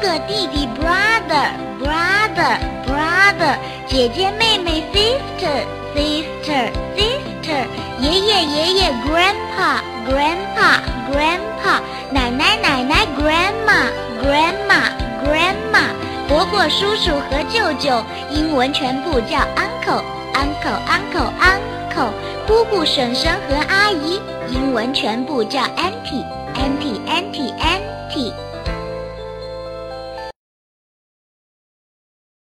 哥弟弟 brother brother brother，姐姐妹妹 sister sister sister，爷爷爷爷 grandpa grandpa grandpa，奶奶奶奶 grandma grandma grandma，伯伯叔叔和舅舅，英文全部叫 uncle uncle uncle uncle，姑姑婶婶和阿姨，英文全部叫 auntie。